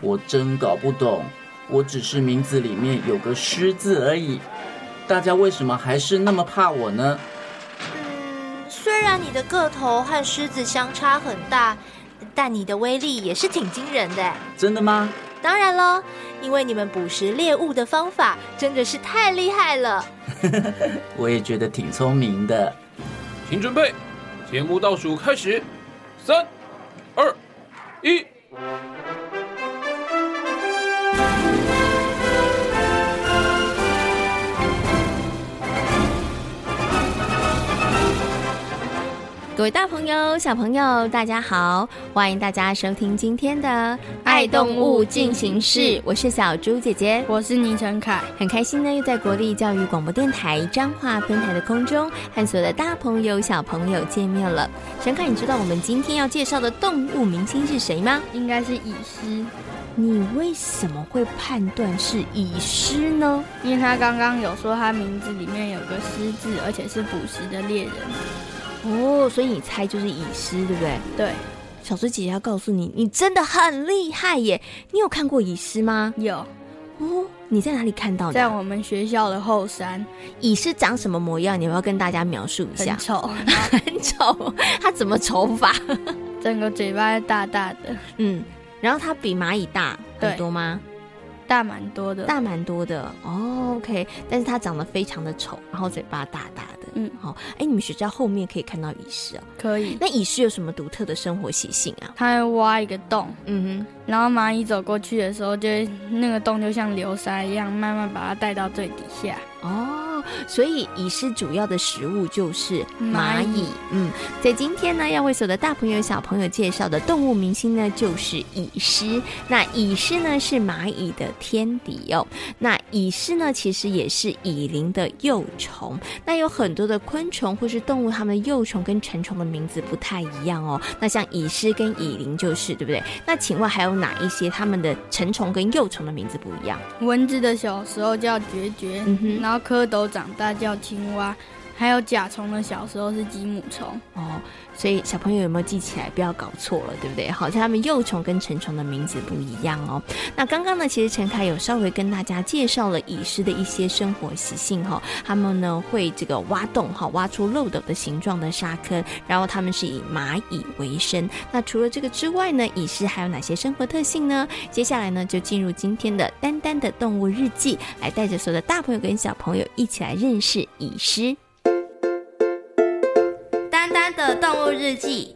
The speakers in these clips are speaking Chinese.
我真搞不懂，我只是名字里面有个狮字而已，大家为什么还是那么怕我呢？嗯，虽然你的个头和狮子相差很大，但你的威力也是挺惊人的。真的吗？当然喽，因为你们捕食猎物的方法真的是太厉害了。我也觉得挺聪明的。请准备，节目倒数开始，三、二、一。各位大朋友、小朋友，大家好！欢迎大家收听今天的《爱动物进行式》，我是小猪姐姐，我是倪晨凯，很开心呢，又在国立教育广播电台彰化分台的空中和所有的大朋友、小朋友见面了。晨凯，你知道我们今天要介绍的动物明星是谁吗？应该是蚁狮。你为什么会判断是蚁狮呢？因为他刚刚有说他名字里面有个“狮”字，而且是捕食的猎人。哦，所以你猜就是蚁狮，对不对？对。小猪姐姐要告诉你，你真的很厉害耶！你有看过蚁狮吗？有。哦，你在哪里看到的？在我们学校的后山。蚁狮长什么模样？你要不要跟大家描述一下？很丑，很丑。它怎么丑法？整个嘴巴大大的。嗯。然后它比蚂蚁大很多吗？大蛮多的，大蛮多的。哦，OK。但是它长得非常的丑，然后嘴巴大大的。嗯，好，哎，你们学校后面可以看到蚁狮啊。可以。那蚁狮有什么独特的生活习性啊？它会挖一个洞，嗯哼，然后蚂蚁走过去的时候，就那个洞就像流沙一样，慢慢把它带到最底下。哦，所以蚁狮主要的食物就是蚂蚁。蚂蚁。嗯，在今天呢，要为所有的大朋友小朋友介绍的动物明星呢，就是蚁狮。那蚁狮呢，是蚂蚁的天敌哦。那蚁狮呢，其实也是蚁灵的幼虫。那有很多的昆虫或是动物，它们的幼虫跟成虫的名字不太一样哦。那像蚁狮跟蚁灵就是，对不对？那请问还有哪一些它们的成虫跟幼虫的名字不一样？蚊子的小时候叫孑孓，嗯，然后蝌蚪长大叫青蛙。还有甲虫的小时候是鸡母虫哦，所以小朋友有没有记起来？不要搞错了，对不对？好像他们幼虫跟成虫的名字不一样哦。那刚刚呢，其实陈凯有稍微跟大家介绍了蚁狮的一些生活习性哈。他们呢会这个挖洞哈，挖出漏斗的形状的沙坑，然后他们是以蚂蚁为生。那除了这个之外呢，蚁狮还有哪些生活特性呢？接下来呢，就进入今天的丹丹的动物日记，来带着所有的大朋友跟小朋友一起来认识蚁狮。日记。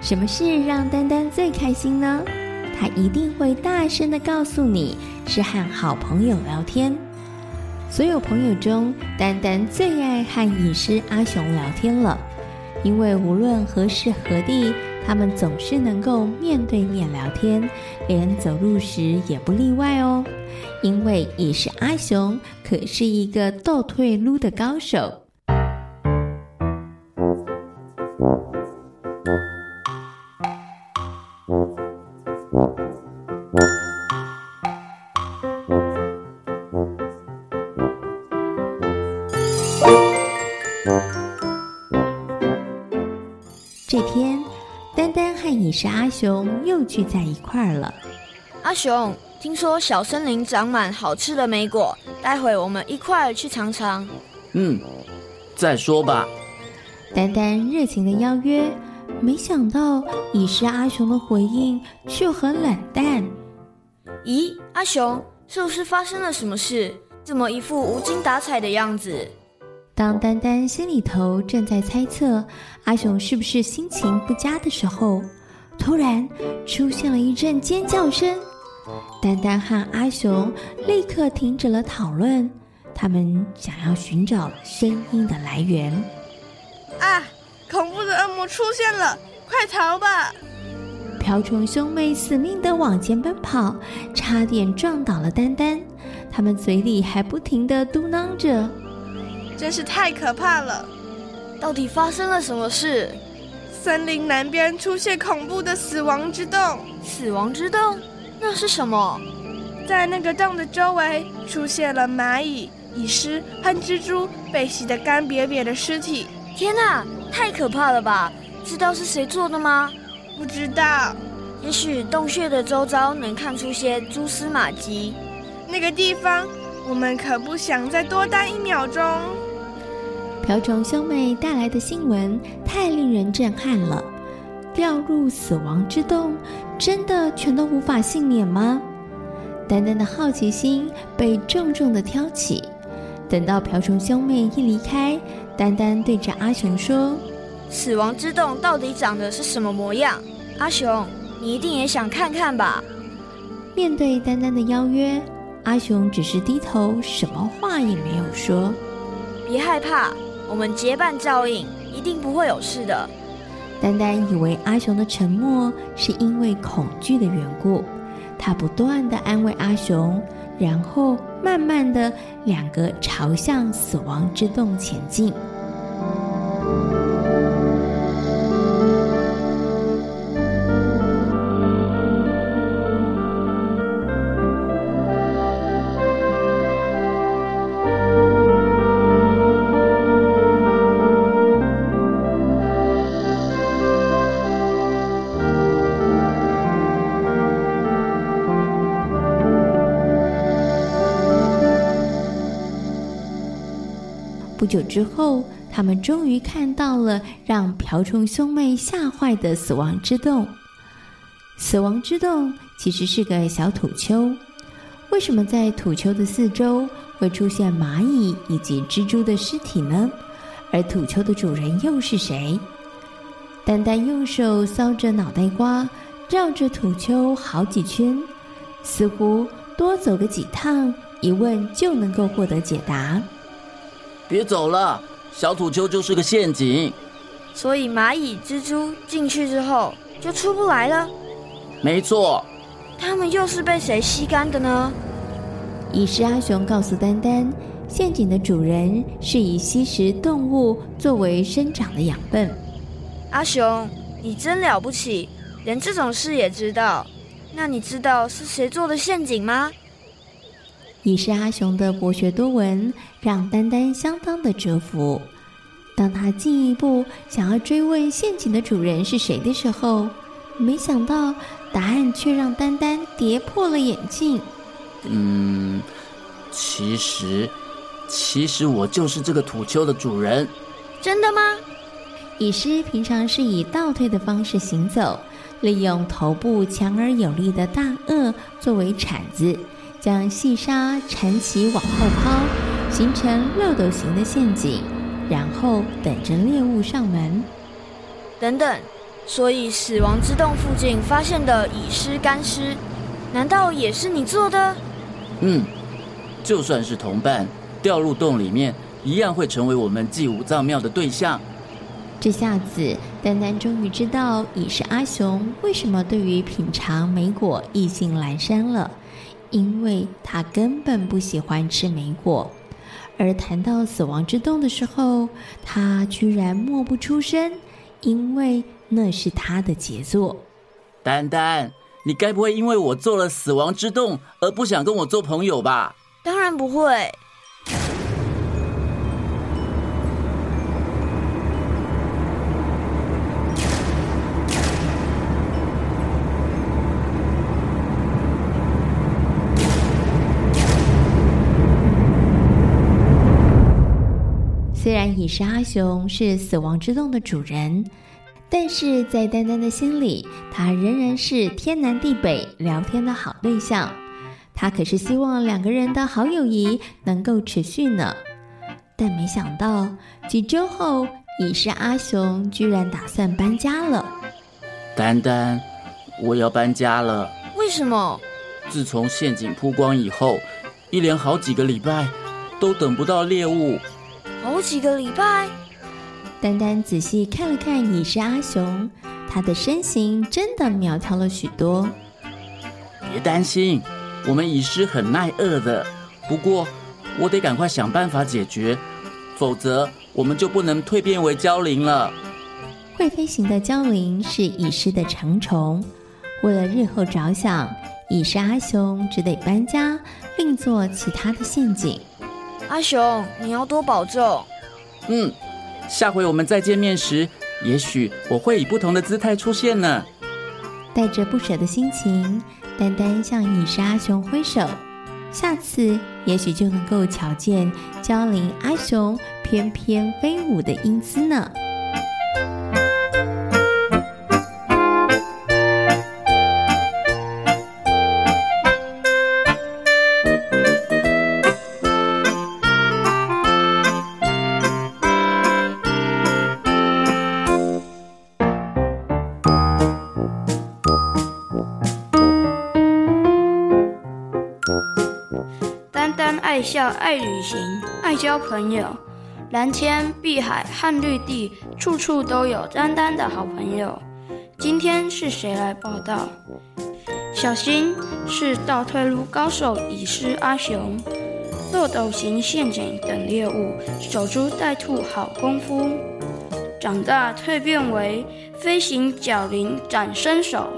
什么事让丹丹最开心呢？他一定会大声的告诉你，是和好朋友聊天。所有朋友中，丹丹最爱和蚁狮阿雄聊天了，因为无论何时何地。他们总是能够面对面聊天，连走路时也不例外哦。因为也是阿雄可是一个倒退噜的高手。丹和蚁狮阿雄又聚在一块儿了。阿雄，听说小森林长满好吃的莓果，待会我们一块儿去尝尝。嗯，再说吧。丹丹热情的邀约，没想到已是阿雄的回应却很冷淡。咦，阿雄，是不是发生了什么事？怎么一副无精打采的样子？当丹丹心里头正在猜测阿雄是不是心情不佳的时候，突然出现了一阵尖叫声。丹丹和阿雄立刻停止了讨论，他们想要寻找声音的来源。啊！恐怖的恶魔出现了，快逃吧！瓢虫兄妹死命地往前奔跑，差点撞倒了丹丹。他们嘴里还不停地嘟囔着。真是太可怕了！到底发生了什么事？森林南边出现恐怖的死亡之洞。死亡之洞？那是什么？在那个洞的周围出现了蚂蚁、蚁尸和蜘蛛被洗得干瘪瘪的尸体。天哪，太可怕了吧！知道是谁做的吗？不知道。也许洞穴的周遭能看出些蛛丝马迹。那个地方，我们可不想再多待一秒钟。瓢虫兄妹带来的新闻太令人震撼了，掉入死亡之洞，真的全都无法幸免吗？丹丹的好奇心被重重的挑起。等到瓢虫兄妹一离开，丹丹对着阿雄说：“死亡之洞到底长的是什么模样？阿雄，你一定也想看看吧？”面对丹丹的邀约，阿雄只是低头，什么话也没有说。别害怕。我们结伴照应，一定不会有事的。丹丹以为阿雄的沉默是因为恐惧的缘故，他不断的安慰阿雄，然后慢慢的两个朝向死亡之洞前进。不久之后，他们终于看到了让瓢虫兄妹吓坏的死亡之洞。死亡之洞其实是个小土丘。为什么在土丘的四周会出现蚂蚁以及蜘蛛的尸体呢？而土丘的主人又是谁？丹丹用手搔着脑袋瓜，绕着土丘好几圈，似乎多走个几趟，一问就能够获得解答。别走了，小土丘就是个陷阱。所以蚂蚁、蜘蛛进去之后就出不来了。没错。他们又是被谁吸干的呢？蚁师阿雄告诉丹丹，陷阱的主人是以吸食动物作为生长的养分。阿雄，你真了不起，连这种事也知道。那你知道是谁做的陷阱吗？蚁师阿雄的博学多闻让丹丹相当的折服。当他进一步想要追问陷阱的主人是谁的时候，没想到答案却让丹丹跌破了眼镜。嗯，其实，其实我就是这个土丘的主人。真的吗？蚁师平常是以倒退的方式行走，利用头部强而有力的大颚作为铲子。将细沙缠起往后抛，形成漏斗形的陷阱，然后等着猎物上门。等等，所以死亡之洞附近发现的蚁尸干尸，难道也是你做的？嗯，就算是同伴，掉入洞里面，一样会成为我们祭五脏庙的对象。这下子，丹丹终于知道蚁是阿雄为什么对于品尝莓果意兴阑珊了。因为他根本不喜欢吃莓果，而谈到死亡之洞的时候，他居然默不出声，因为那是他的杰作。丹丹，你该不会因为我做了死亡之洞而不想跟我做朋友吧？当然不会。虽然蚁师阿雄是死亡之洞的主人，但是在丹丹的心里，他仍然是天南地北聊天的好对象。他可是希望两个人的好友谊能够持续呢。但没想到几周后，已是阿雄居然打算搬家了。丹丹，我要搬家了。为什么？自从陷阱曝光以后，一连好几个礼拜都等不到猎物。好几个礼拜？丹丹仔细看了看蚁师阿雄，他的身形真的苗条了许多。别担心，我们蚁师很耐饿的。不过，我得赶快想办法解决，否则我们就不能蜕变为蛟灵了。会飞行的蛟灵是蚁师的长虫，为了日后着想，蚁师阿雄只得搬家，另做其他的陷阱。阿雄，你要多保重。嗯，下回我们再见面时，也许我会以不同的姿态出现呢。带着不舍的心情，丹丹向蚁师阿雄挥手，下次也许就能够瞧见娇灵阿雄翩翩飞舞的英姿呢。爱旅行，爱交朋友，蓝天、碧海和绿地，处处都有丹丹的好朋友。今天是谁来报道？小心，是倒退路高手蚁师阿雄，漏斗型陷阱等猎物，守株待兔好功夫。长大蜕变为飞行角灵展身手。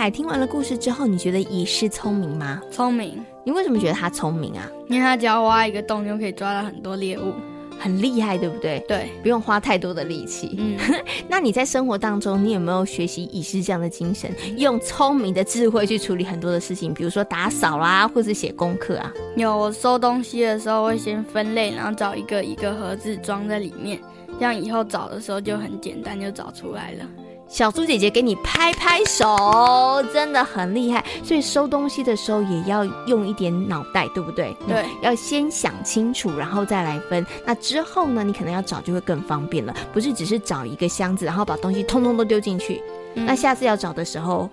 凯听完了故事之后，你觉得蚁师聪明吗？聪明。你为什么觉得他聪明啊？因为他只要挖一个洞就可以抓到很多猎物，很厉害，对不对？对，不用花太多的力气。嗯，那你在生活当中，你有没有学习蚁师这样的精神，用聪明的智慧去处理很多的事情，比如说打扫啦，或是写功课啊？有，我收东西的时候会先分类，然后找一个一个盒子装在里面，这样以后找的时候就很简单，就找出来了。小猪姐姐给你拍拍手，真的很厉害。所以收东西的时候也要用一点脑袋，对不对？对，要先想清楚，然后再来分。那之后呢，你可能要找就会更方便了，不是只是找一个箱子，然后把东西通通都丢进去。嗯。那下次要找的时候。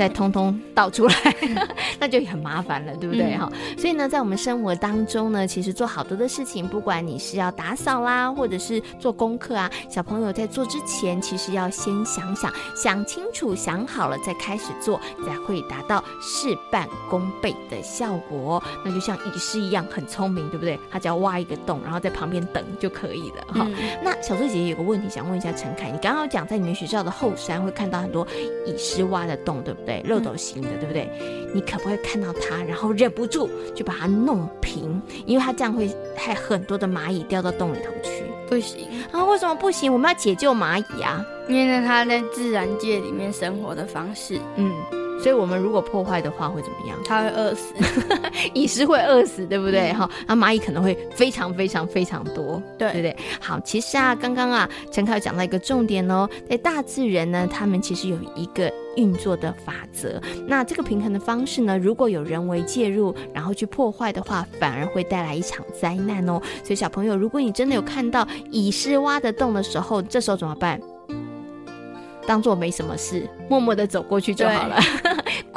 再通通倒出来，那就很麻烦了，对不对？哈、嗯，所以呢，在我们生活当中呢，其实做好多的事情，不管你是要打扫啦，或者是做功课啊，小朋友在做之前，其实要先想想，想清楚，想好了再开始做，才会达到事半功倍的效果。那就像医师一样，很聪明，对不对？他只要挖一个洞，然后在旁边等就可以了。哈、嗯，那小翠姐姐有个问题想问一下陈凯，你刚刚讲在你们学校的后山会看到很多蚁师挖的洞，对不对？对，漏斗型的，对不对？你可不可以看到它，然后忍不住就把它弄平？因为它这样会害很多的蚂蚁掉到洞里头去。不行啊？为什么不行？我们要解救蚂蚁啊！因为它在自然界里面生活的方式，嗯。所以，我们如果破坏的话，会怎么样？它会饿死，蚁食会饿死，对不对？哈、嗯，那蚂蚁可能会非常非常非常多，对，对不对？好，其实啊，刚刚啊，陈凯讲到一个重点哦，在大自然呢，他们其实有一个运作的法则。那这个平衡的方式呢，如果有人为介入，然后去破坏的话，反而会带来一场灾难哦。所以，小朋友，如果你真的有看到蚁狮挖的洞的时候，这时候怎么办？当做没什么事，默默的走过去就好了，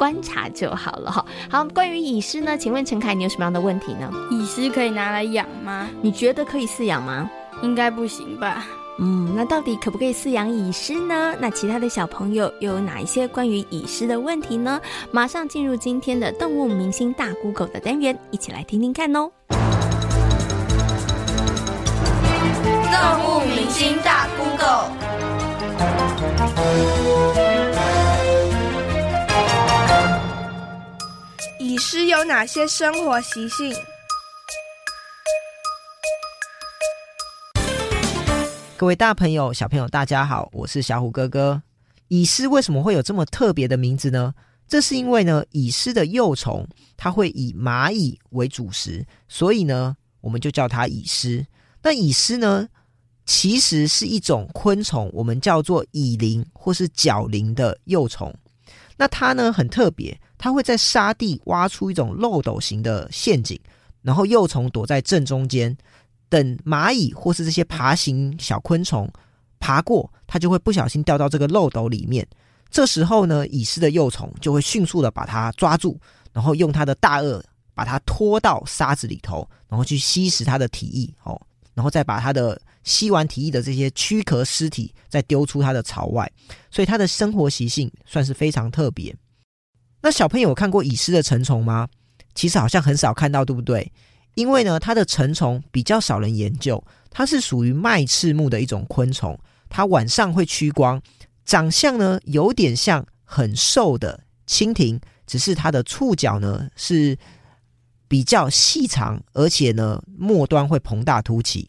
观察就好了哈。好，关于蚁狮呢，请问陈凯，你有什么样的问题呢？蚁狮可以拿来养吗？你觉得可以饲养吗？应该不行吧。嗯，那到底可不可以饲养蚁狮呢？那其他的小朋友又有哪一些关于蚁狮的问题呢？马上进入今天的动物明星大 Google 的单元，一起来听听看哦。动物明星大 Google。蚁师有哪些生活习性？各位大朋友、小朋友，大家好，我是小虎哥哥。蚁师为什么会有这么特别的名字呢？这是因为呢，蚁师的幼虫它会以蚂蚁为主食，所以呢，我们就叫它蚁师。那蚁师呢？其实是一种昆虫，我们叫做蚁蛉或是角蛉的幼虫。那它呢很特别，它会在沙地挖出一种漏斗型的陷阱，然后幼虫躲在正中间，等蚂蚁或是这些爬行小昆虫爬过，它就会不小心掉到这个漏斗里面。这时候呢，蚁师的幼虫就会迅速的把它抓住，然后用它的大颚把它拖到沙子里头，然后去吸食它的体液，哦，然后再把它的吸完体液的这些躯壳尸体再丢出它的巢外。所以它的生活习性算是非常特别。那小朋友有看过蚁师的成虫吗？其实好像很少看到，对不对？因为呢，它的成虫比较少人研究，它是属于麦翅目的一种昆虫，它晚上会趋光，长相呢有点像很瘦的蜻蜓，只是它的触角呢是。比较细长，而且呢，末端会膨大凸起。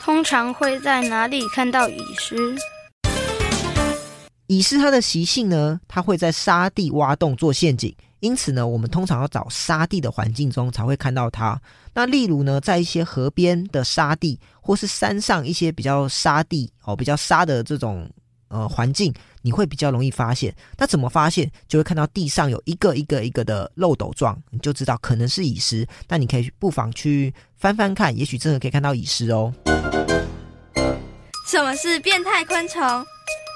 通常会在哪里看到蚁师？蚁狮它的习性呢，它会在沙地挖洞做陷阱，因此呢，我们通常要找沙地的环境中才会看到它。那例如呢，在一些河边的沙地，或是山上一些比较沙地哦，比较沙的这种。呃，环境你会比较容易发现。那怎么发现？就会看到地上有一个一个一个的漏斗状，你就知道可能是蚁狮。那你可以不妨去翻翻看，也许真的可以看到蚁狮哦。什么是变态昆虫？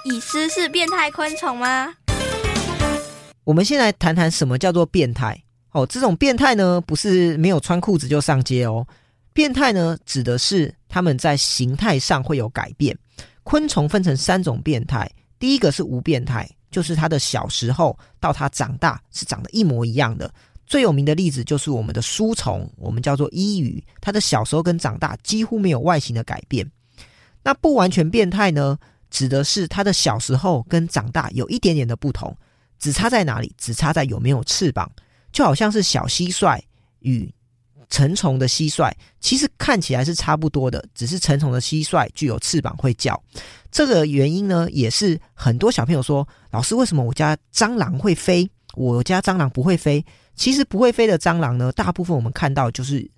蚁狮是变态昆虫吗？我们先来谈谈什么叫做变态哦。这种变态呢，不是没有穿裤子就上街哦。变态呢，指的是他们在形态上会有改变。昆虫分成三种变态，第一个是无变态，就是它的小时候到它长大是长得一模一样的。最有名的例子就是我们的书虫，我们叫做伊鱼，它的小时候跟长大几乎没有外形的改变。那不完全变态呢，指的是它的小时候跟长大有一点点的不同，只差在哪里？只差在有没有翅膀，就好像是小蟋蟀与。成虫的蟋蟀其实看起来是差不多的，只是成虫的蟋蟀具有翅膀会叫。这个原因呢，也是很多小朋友说：“老师，为什么我家蟑螂会飞？我家蟑螂不会飞？”其实不会飞的蟑螂呢，大部分我们看到就是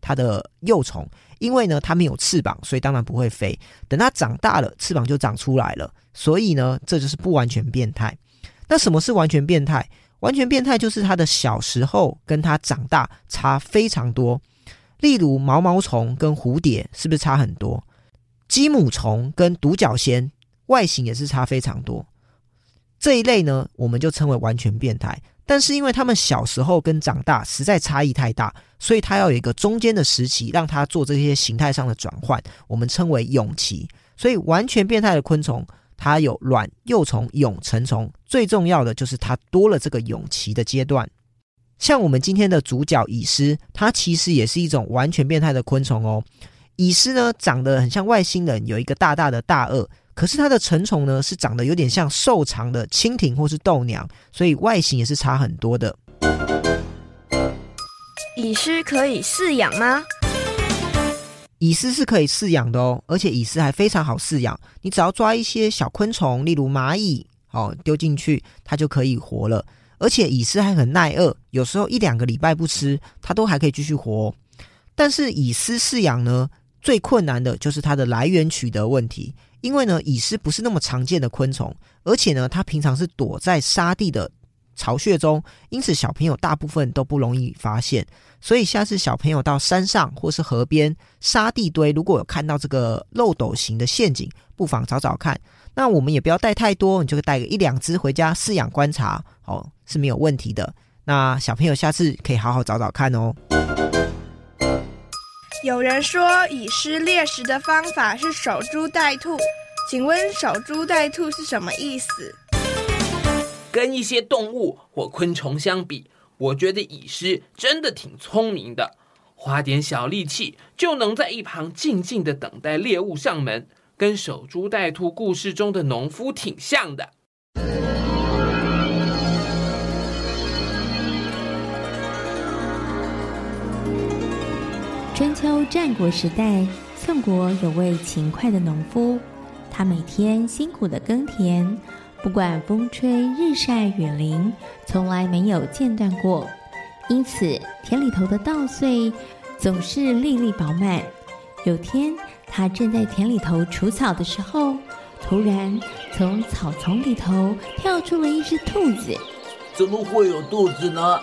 它的幼虫，因为呢它没有翅膀，所以当然不会飞。等它长大了，翅膀就长出来了，所以呢这就是不完全变态。那什么是完全变态？完全变态就是它的小时候跟它长大差非常多，例如毛毛虫跟蝴蝶是不是差很多？鸡母虫跟独角仙外形也是差非常多。这一类呢，我们就称为完全变态。但是因为他们小时候跟长大实在差异太大，所以它要有一个中间的时期，让它做这些形态上的转换，我们称为蛹期。所以完全变态的昆虫。它有卵、幼虫、蛹、成虫，最重要的就是它多了这个蛹期的阶段。像我们今天的主角蚁狮，它其实也是一种完全变态的昆虫哦。蚁狮呢，长得很像外星人，有一个大大的大颚，可是它的成虫呢，是长得有点像瘦长的蜻蜓或是豆娘，所以外形也是差很多的。蚁狮可以饲养吗？蚁狮是可以饲养的哦，而且蚁狮还非常好饲养。你只要抓一些小昆虫，例如蚂蚁，哦，丢进去，它就可以活了。而且蚁狮还很耐饿，有时候一两个礼拜不吃，它都还可以继续活。但是蚁狮饲养呢，最困难的就是它的来源取得问题，因为呢，蚁狮不是那么常见的昆虫，而且呢，它平常是躲在沙地的巢穴中，因此小朋友大部分都不容易发现。所以下次小朋友到山上或是河边沙地堆，如果有看到这个漏斗形的陷阱，不妨找找看。那我们也不要带太多，你就带个一两只回家饲养观察，哦，是没有问题的。那小朋友下次可以好好找找看哦。有人说蚁狮猎食的方法是守株待兔，请问守株待兔是什么意思？跟一些动物或昆虫相比。我觉得蚁狮真的挺聪明的，花点小力气就能在一旁静静的等待猎物上门，跟守株待兔故事中的农夫挺像的。秋战国时代，宋国有位勤快的农夫，他每天辛苦的耕田。不管风吹日晒雨淋，从来没有间断过，因此田里头的稻穗总是粒粒饱满。有天，他正在田里头除草的时候，突然从草丛里头跳出了一只兔子。怎么会有兔子呢？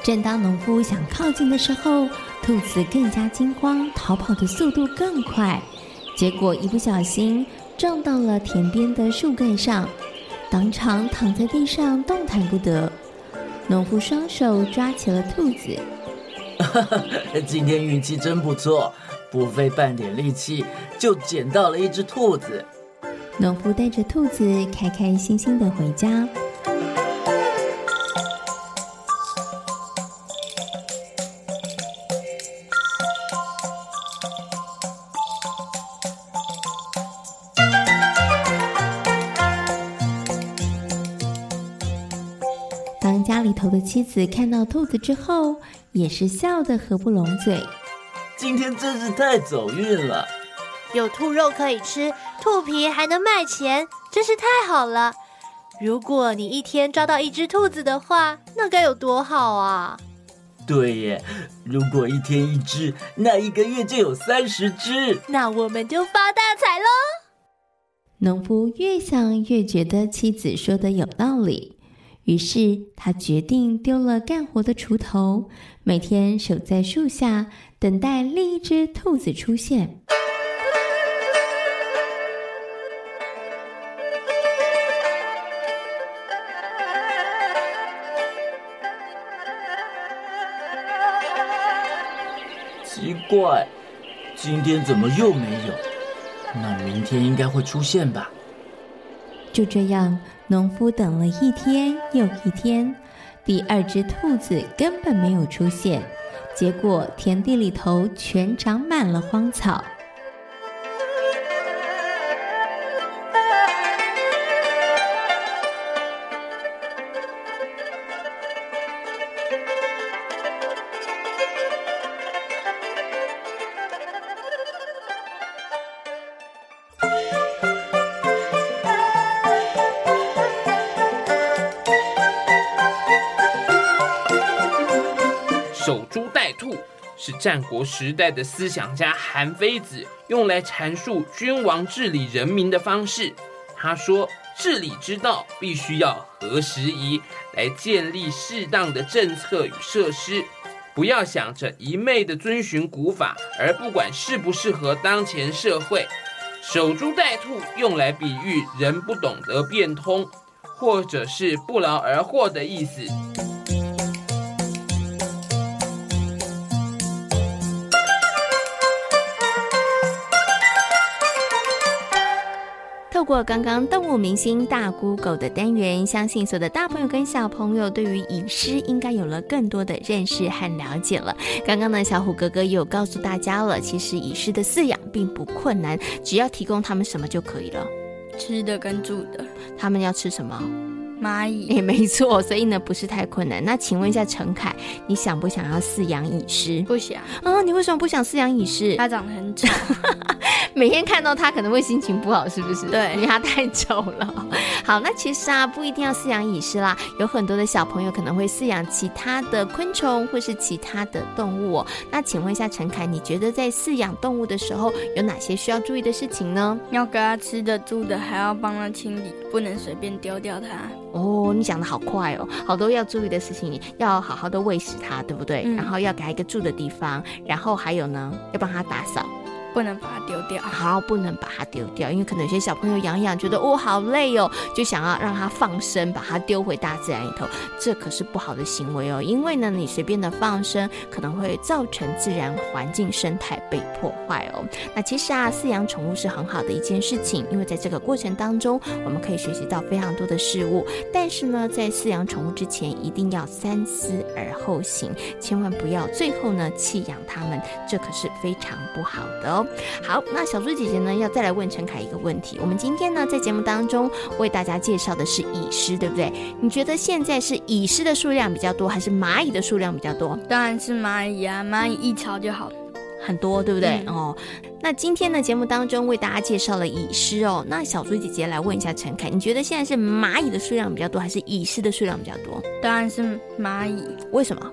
正当农夫想靠近的时候，兔子更加惊慌，逃跑的速度更快，结果一不小心撞到了田边的树干上，当场躺在地上动弹不得。农夫双手抓起了兔子，今天运气真不错，不费半点力气就捡到了一只兔子。农夫带着兔子开开心心的回家。头的妻子看到兔子之后，也是笑得合不拢嘴。今天真是太走运了，有兔肉可以吃，兔皮还能卖钱，真是太好了。如果你一天抓到一只兔子的话，那该有多好啊！对耶，如果一天一只，那一个月就有三十只，那我们就发大财喽。农夫越想越觉得妻子说的有道理。于是他决定丢了干活的锄头，每天守在树下，等待另一只兔子出现。奇怪，今天怎么又没有？那明天应该会出现吧？就这样，农夫等了一天又一天，第二只兔子根本没有出现，结果田地里头全长满了荒草。战国时代的思想家韩非子用来阐述君王治理人民的方式。他说：“治理之道必须要合时宜，来建立适当的政策与设施，不要想着一昧的遵循古法，而不管适不适合当前社会。守株待兔用来比喻人不懂得变通，或者是不劳而获的意思。”过刚刚动物明星大 Google 的单元，相信所有的大朋友跟小朋友对于饮狮应该有了更多的认识和了解了。刚刚呢，小虎哥哥也有告诉大家了，其实蚁狮的饲养并不困难，只要提供他们什么就可以了，吃的跟住的。他们要吃什么？蚂蚁。也、欸、没错，所以呢不是太困难。那请问一下陈凯，你想不想要饲养蚁狮？不想。啊，你为什么不想饲养蚁狮？它长得很丑。每天看到它可能会心情不好，是不是？对，因为它太丑了。好，那其实啊，不一定要饲养蚁狮啦，有很多的小朋友可能会饲养其他的昆虫或是其他的动物哦。那请问一下陈凯，你觉得在饲养动物的时候有哪些需要注意的事情呢？要给它吃的、住的，还要帮它清理，不能随便丢掉它。哦，你讲的好快哦，好多要注意的事情，要好好的喂食它，对不对？嗯。然后要给它一个住的地方，然后还有呢，要帮它打扫。不能把它丢掉，好，不能把它丢掉，因为可能有些小朋友养养觉得哦好累哦，就想要让它放生，把它丢回大自然里头，这可是不好的行为哦。因为呢，你随便的放生可能会造成自然环境生态被破坏哦。那其实啊，饲养宠物是很好的一件事情，因为在这个过程当中，我们可以学习到非常多的事物。但是呢，在饲养宠物之前，一定要三思而后行，千万不要最后呢弃养它们，这可是非常不好的哦。好，那小猪姐姐呢，要再来问陈凯一个问题。我们今天呢，在节目当中为大家介绍的是蚁狮，对不对？你觉得现在是蚁狮的数量比较多，还是蚂蚁的数量比较多？当然是蚂蚁啊，蚂蚁一巢就好很多，对不对？嗯、哦，那今天的节目当中为大家介绍了蚁狮哦。那小猪姐姐来问一下陈凯，你觉得现在是蚂蚁的数量比较多，还是蚁狮的数量比较多？当然是蚂蚁。为什么？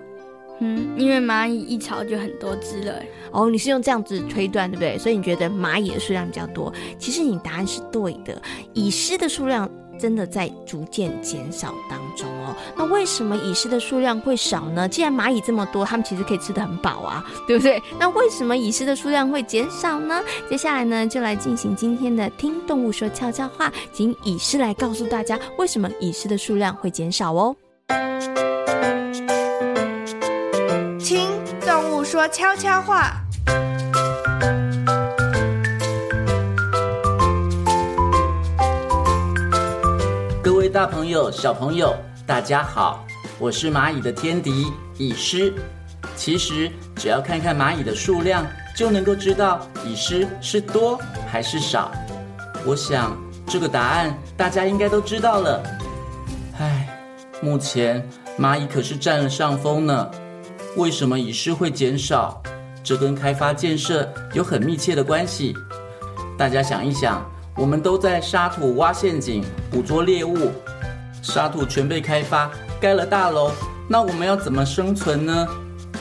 嗯，因为蚂蚁一巢就很多只了。哦，你是用这样子推断，对不对？所以你觉得蚂蚁的数量比较多。其实你答案是对的，蚁狮的数量真的在逐渐减少当中哦。那为什么蚁狮的数量会少呢？既然蚂蚁这么多，它们其实可以吃得很饱啊，对不对？那为什么蚁狮的数量会减少呢？接下来呢，就来进行今天的听动物说悄悄话，请蚁狮来告诉大家为什么蚁狮的数量会减少哦。说悄悄话。各位大朋友、小朋友，大家好，我是蚂蚁的天敌蚁狮。其实只要看看蚂蚁的数量，就能够知道蚁狮是多还是少。我想这个答案大家应该都知道了。唉，目前蚂蚁可是占了上风呢。为什么蚁狮会减少？这跟开发建设有很密切的关系。大家想一想，我们都在沙土挖陷阱，捕捉猎物，沙土全被开发，盖了大楼，那我们要怎么生存呢？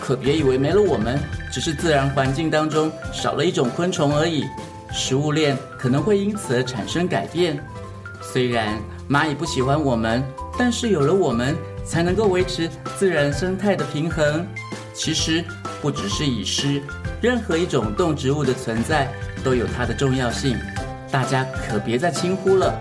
可别以为没了我们，只是自然环境当中少了一种昆虫而已，食物链可能会因此而产生改变。虽然蚂蚁不喜欢我们，但是有了我们，才能够维持自然生态的平衡。其实不只是蚁狮，任何一种动植物的存在都有它的重要性，大家可别再轻忽了。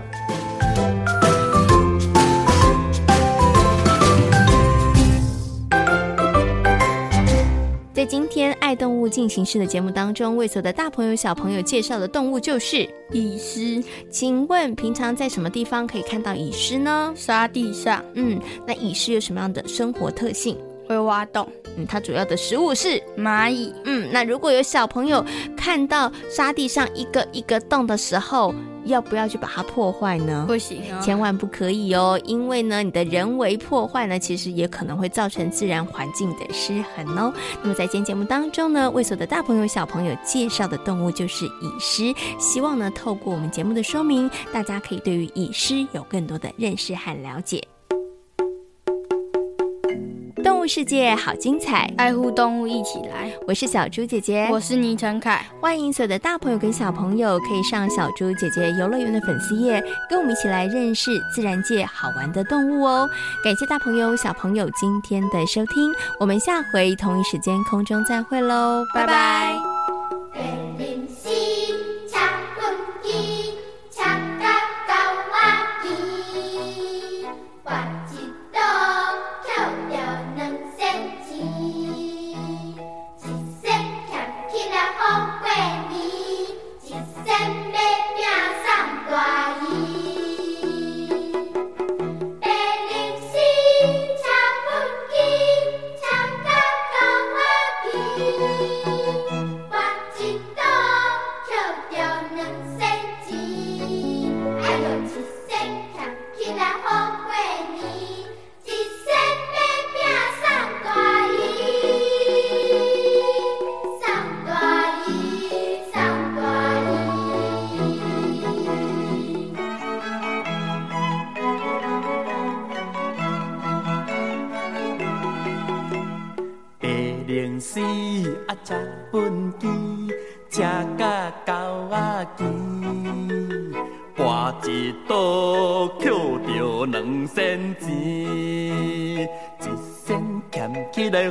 在今天爱动物进行式的节目当中，为所有的大朋友小朋友介绍的动物就是蚁狮。请问平常在什么地方可以看到蚁狮呢？沙地上。嗯，那蚁狮有什么样的生活特性？会挖洞，嗯，它主要的食物是蚂蚁，嗯，那如果有小朋友看到沙地上一个一个洞的时候，要不要去把它破坏呢？不行哦，千万不可以哦，因为呢，你的人为破坏呢，其实也可能会造成自然环境的失衡哦。那么在今天节目当中呢，为所有的大朋友小朋友介绍的动物就是蚁狮，希望呢，透过我们节目的说明，大家可以对于蚁狮有更多的认识和了解。世界好精彩，爱护动物一起来。我是小猪姐姐，我是倪晨凯。欢迎所有的大朋友跟小朋友可以上小猪姐姐游乐园的粉丝页，跟我们一起来认识自然界好玩的动物哦。感谢大朋友小朋友今天的收听，我们下回同一时间空中再会喽，拜拜。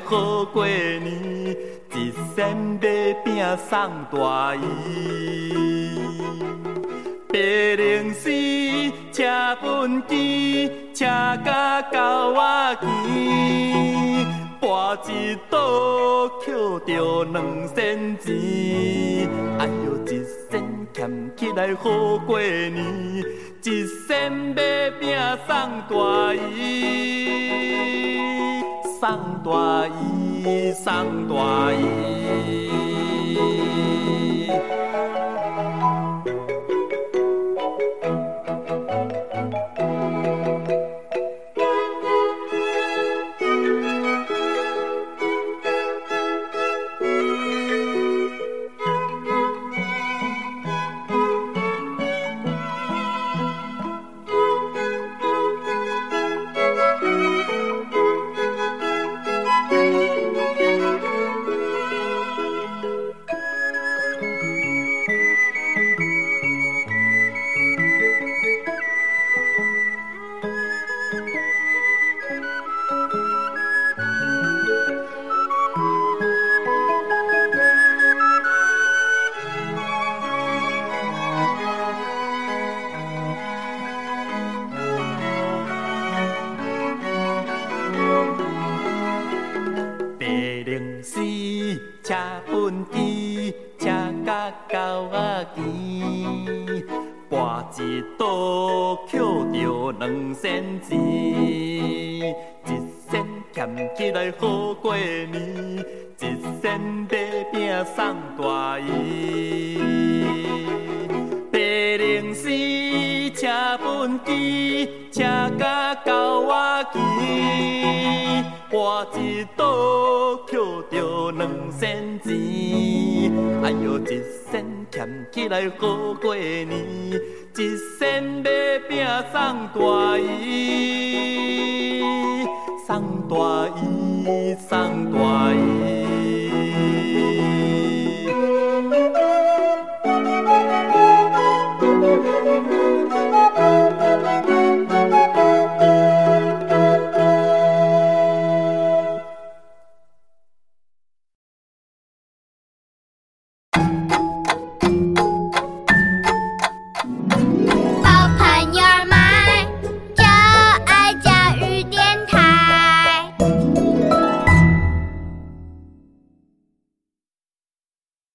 好过年，一仙买饼送大姨。白龙丝车畚箕，车甲狗仔骑，跋一倒捡着两仙钱。哎哟，一俭起来好过年，一仙买饼送大姨。送大姨，送大姨。分机，到我瓦机，我一赌抾着两仙钱，哎呦，一仙俭起来好过年，一仙买饼送大姨，送大姨，送大姨。